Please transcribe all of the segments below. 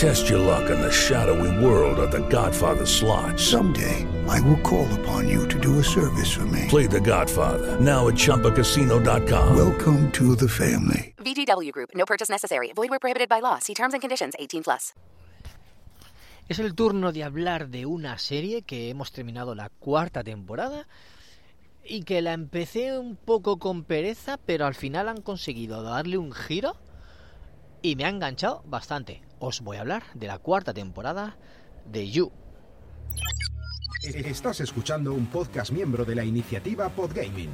Test your luck in the shadowy world of The Godfather slot. Someday, I will call upon you to do a service for me. Play The Godfather now at ChumbaCasino.com. Welcome to the family. VGW Group. No purchase necessary. Void where prohibited by law. See terms and conditions. 18 plus. Es el turno de hablar de una serie que hemos terminado la cuarta temporada y que la empecé un poco con pereza, pero al final han conseguido darle un giro y me ha enganchado bastante. Os voy a hablar de la cuarta temporada de You. Estás escuchando un podcast miembro de la iniciativa Podgaming.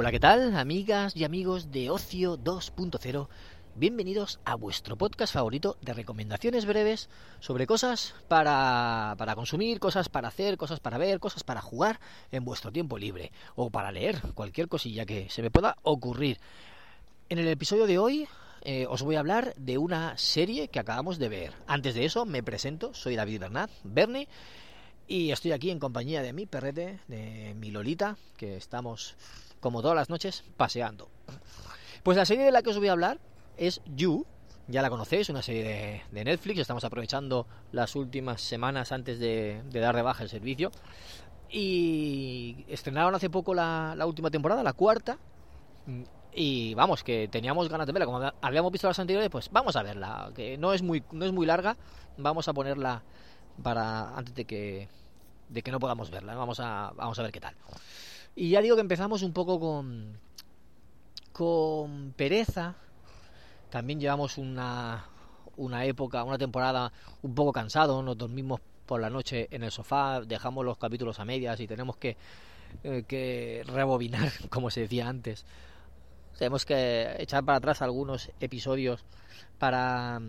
Hola, ¿qué tal, amigas y amigos de Ocio 2.0? Bienvenidos a vuestro podcast favorito de recomendaciones breves sobre cosas para, para consumir, cosas para hacer, cosas para ver, cosas para jugar en vuestro tiempo libre o para leer cualquier cosilla que se me pueda ocurrir. En el episodio de hoy eh, os voy a hablar de una serie que acabamos de ver. Antes de eso me presento, soy David Bernat, Bernie, y estoy aquí en compañía de mi perrete, de mi Lolita, que estamos como todas las noches paseando. Pues la serie de la que os voy a hablar es You, ya la conocéis, una serie de, Netflix, estamos aprovechando las últimas semanas antes de, de, dar de baja el servicio. Y estrenaron hace poco la, la, última temporada, la cuarta. Y vamos, que teníamos ganas de verla. Como habíamos visto las anteriores, pues vamos a verla. Que no es muy, no es muy larga. Vamos a ponerla para antes de que, de que no podamos verla. Vamos a, vamos a ver qué tal. Y ya digo que empezamos un poco con, con pereza. También llevamos una, una época, una temporada un poco cansado. Nos dormimos por la noche en el sofá, dejamos los capítulos a medias y tenemos que, eh, que rebobinar, como se decía antes. Tenemos que echar para atrás algunos episodios para,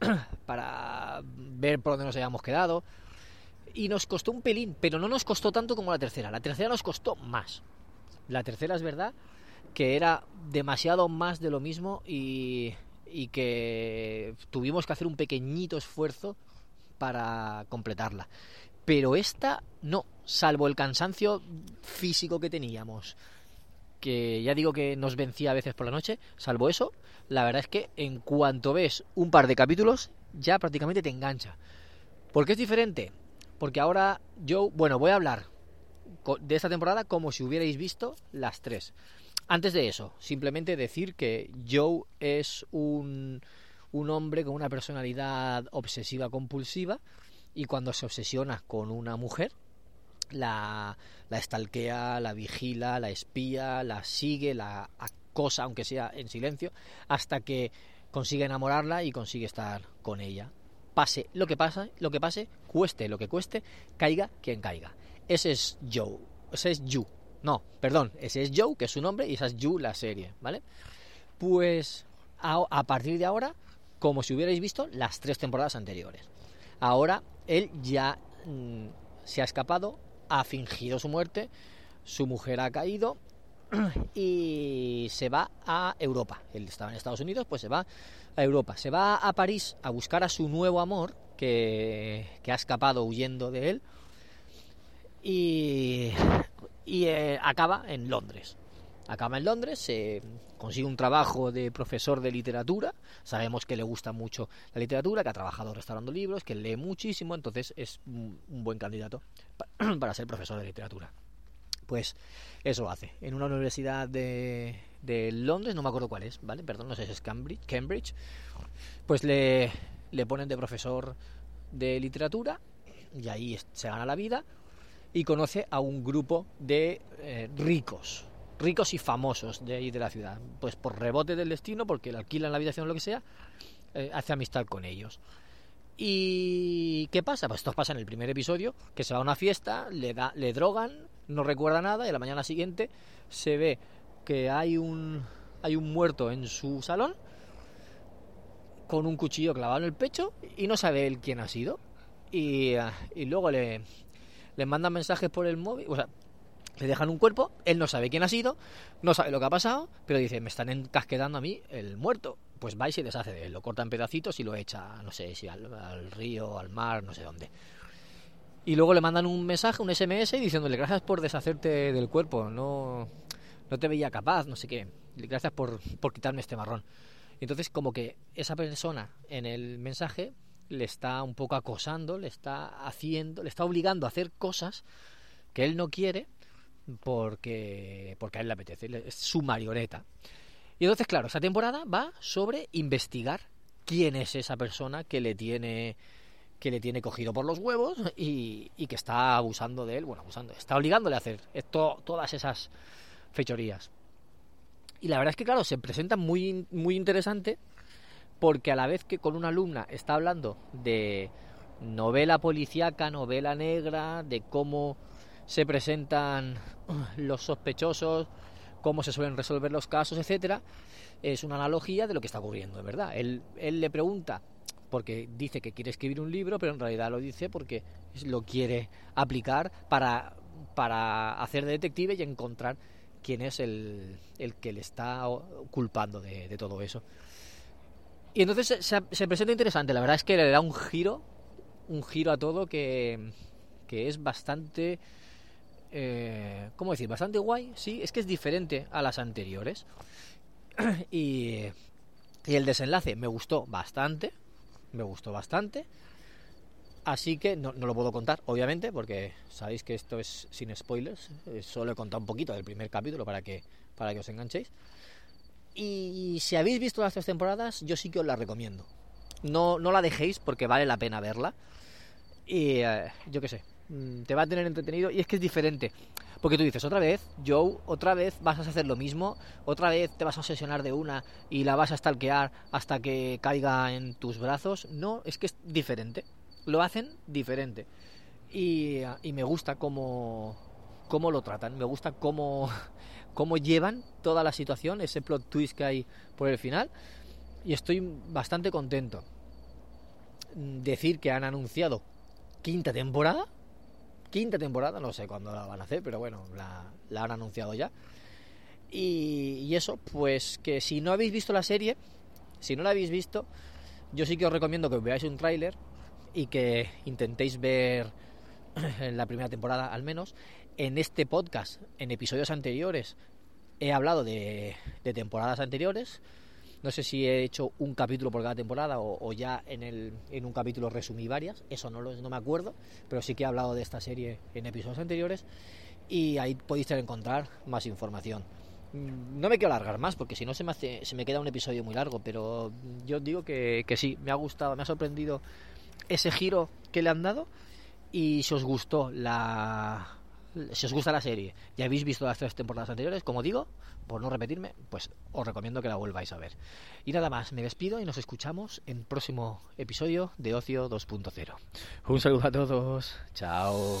para ver por dónde nos habíamos quedado y nos costó un pelín, pero no nos costó tanto como la tercera. La tercera nos costó más. La tercera es verdad que era demasiado más de lo mismo y, y que tuvimos que hacer un pequeñito esfuerzo para completarla. Pero esta no, salvo el cansancio físico que teníamos, que ya digo que nos vencía a veces por la noche, salvo eso, la verdad es que en cuanto ves un par de capítulos, ya prácticamente te engancha. ¿Por qué es diferente? Porque ahora yo, bueno, voy a hablar de esta temporada como si hubierais visto las tres. Antes de eso, simplemente decir que Joe es un, un hombre con una personalidad obsesiva compulsiva y cuando se obsesiona con una mujer, la, la estalquea, la vigila, la espía, la sigue, la acosa, aunque sea en silencio, hasta que consigue enamorarla y consigue estar con ella pase lo que pase, lo que pase, cueste lo que cueste, caiga quien caiga. Ese es Joe, ese es You. No, perdón, ese es Joe, que es su nombre, y esa es You, la serie, ¿vale? Pues a, partir de ahora, como si hubierais visto las tres temporadas anteriores. Ahora él ya mmm, se ha escapado, ha fingido su muerte, su mujer ha caído y se va a Europa. Él estaba en Estados Unidos, pues se va a Europa. Se va a París a buscar a su nuevo amor, que, que ha escapado huyendo de él, y, y eh, acaba en Londres. Acaba en Londres, se consigue un trabajo de profesor de literatura. Sabemos que le gusta mucho la literatura, que ha trabajado restaurando libros, que lee muchísimo, entonces es un buen candidato para ser profesor de literatura. Pues eso hace. En una universidad de, de, Londres, no me acuerdo cuál es, ¿vale? Perdón, no sé si es Cambridge, Cambridge pues le, le ponen de profesor de literatura y ahí se gana la vida y conoce a un grupo de eh, ricos, ricos y famosos de ahí de la ciudad. Pues por rebote del destino, porque le alquilan la habitación o lo que sea, eh, hace amistad con ellos. ¿Y qué pasa? Pues esto pasa en el primer episodio, que se va a una fiesta, le, da, le drogan, no recuerda nada y a la mañana siguiente se ve que hay un, hay un muerto en su salón con un cuchillo clavado en el pecho y no sabe él quién ha sido. Y, ah, y luego le, le mandan mensajes por el móvil, o sea, le dejan un cuerpo, él no sabe quién ha sido, no sabe lo que ha pasado, pero dice, me están encasquetando a mí el muerto. Pues va y se deshace de él, lo corta en pedacitos y lo echa, no sé si al río, al mar, no sé dónde. Y luego le mandan un mensaje, un SMS, diciéndole gracias por deshacerte del cuerpo, no, no te veía capaz, no sé qué, gracias por, por quitarme este marrón. Entonces como que esa persona en el mensaje le está un poco acosando, le está haciendo, le está obligando a hacer cosas que él no quiere porque, porque a él le apetece, es su marioneta. Y entonces, claro, esta temporada va sobre investigar quién es esa persona que le tiene que le tiene cogido por los huevos y, que está abusando de él, bueno, abusando, está obligándole a hacer esto, todas esas fechorías. Y la verdad es que, claro, se presenta muy, muy interesante porque a la vez que con una alumna está hablando de novela policíaca, novela negra, de cómo se presentan los sospechosos, cómo se suelen resolver los casos, etcétera, es una analogía de lo que está ocurriendo, ¿verdad? Él, él le pregunta porque dice que quiere escribir un libro, pero en realidad lo dice porque lo quiere aplicar para, para hacer de detective y encontrar quién es el, el que le está culpando de, todo eso. Y entonces se, se, se, presenta interesante, la verdad es que le da un giro, un giro a todo que, que es bastante, eh, ¿cómo decir? Bastante guay, sí, es que es diferente a las anteriores. y, y el desenlace me gustó bastante, me gustó bastante. Así que no, no, lo puedo contar, obviamente, porque sabéis que esto es sin spoilers. Solo he contado un poquito del primer capítulo para que, para que os enganchéis. Y si habéis visto las tres temporadas, yo sí que os la recomiendo. No, no la dejéis porque vale la pena verla. Y eh, yo qué sé, te va a tener entretenido. Y es que es diferente. Porque tú dices, otra vez, Joe, otra vez vas a hacer lo mismo, otra vez te vas a obsesionar de una y la vas a stalkear hasta que caiga en tus brazos. No, es que es diferente. Lo hacen diferente. Y, y me gusta cómo, cómo lo tratan, me gusta cómo, cómo llevan toda la situación, ese plot twist que hay por el final. Y estoy bastante contento. Decir que han anunciado quinta temporada. Quinta temporada, no sé cuándo la van a hacer, pero bueno, la, han anunciado ya. Y, eso, pues que si no habéis visto la serie, si no la habéis visto, yo sí que os recomiendo que veáis un tráiler y que intentéis ver la primera temporada al menos. En este podcast, en episodios anteriores, he hablado de temporadas anteriores. No sé si he hecho un capítulo por cada temporada o, ya en, el, en, un capítulo resumí varias, eso no, lo, no me acuerdo, pero sí que he hablado de esta serie en episodios anteriores y ahí podéis encontrar más información. No me quiero alargar más porque si no se me, hace, se me queda un episodio muy largo, pero yo digo que, que sí, me ha gustado, me ha sorprendido ese giro que le han dado y si os gustó la si os gusta la serie y habéis visto las tres temporadas anteriores, como digo, por no repetirme, pues os recomiendo que la volváis a ver. Y nada más, me despido y nos escuchamos en próximo episodio de Ocio 2.0. Un saludo a todos, chao.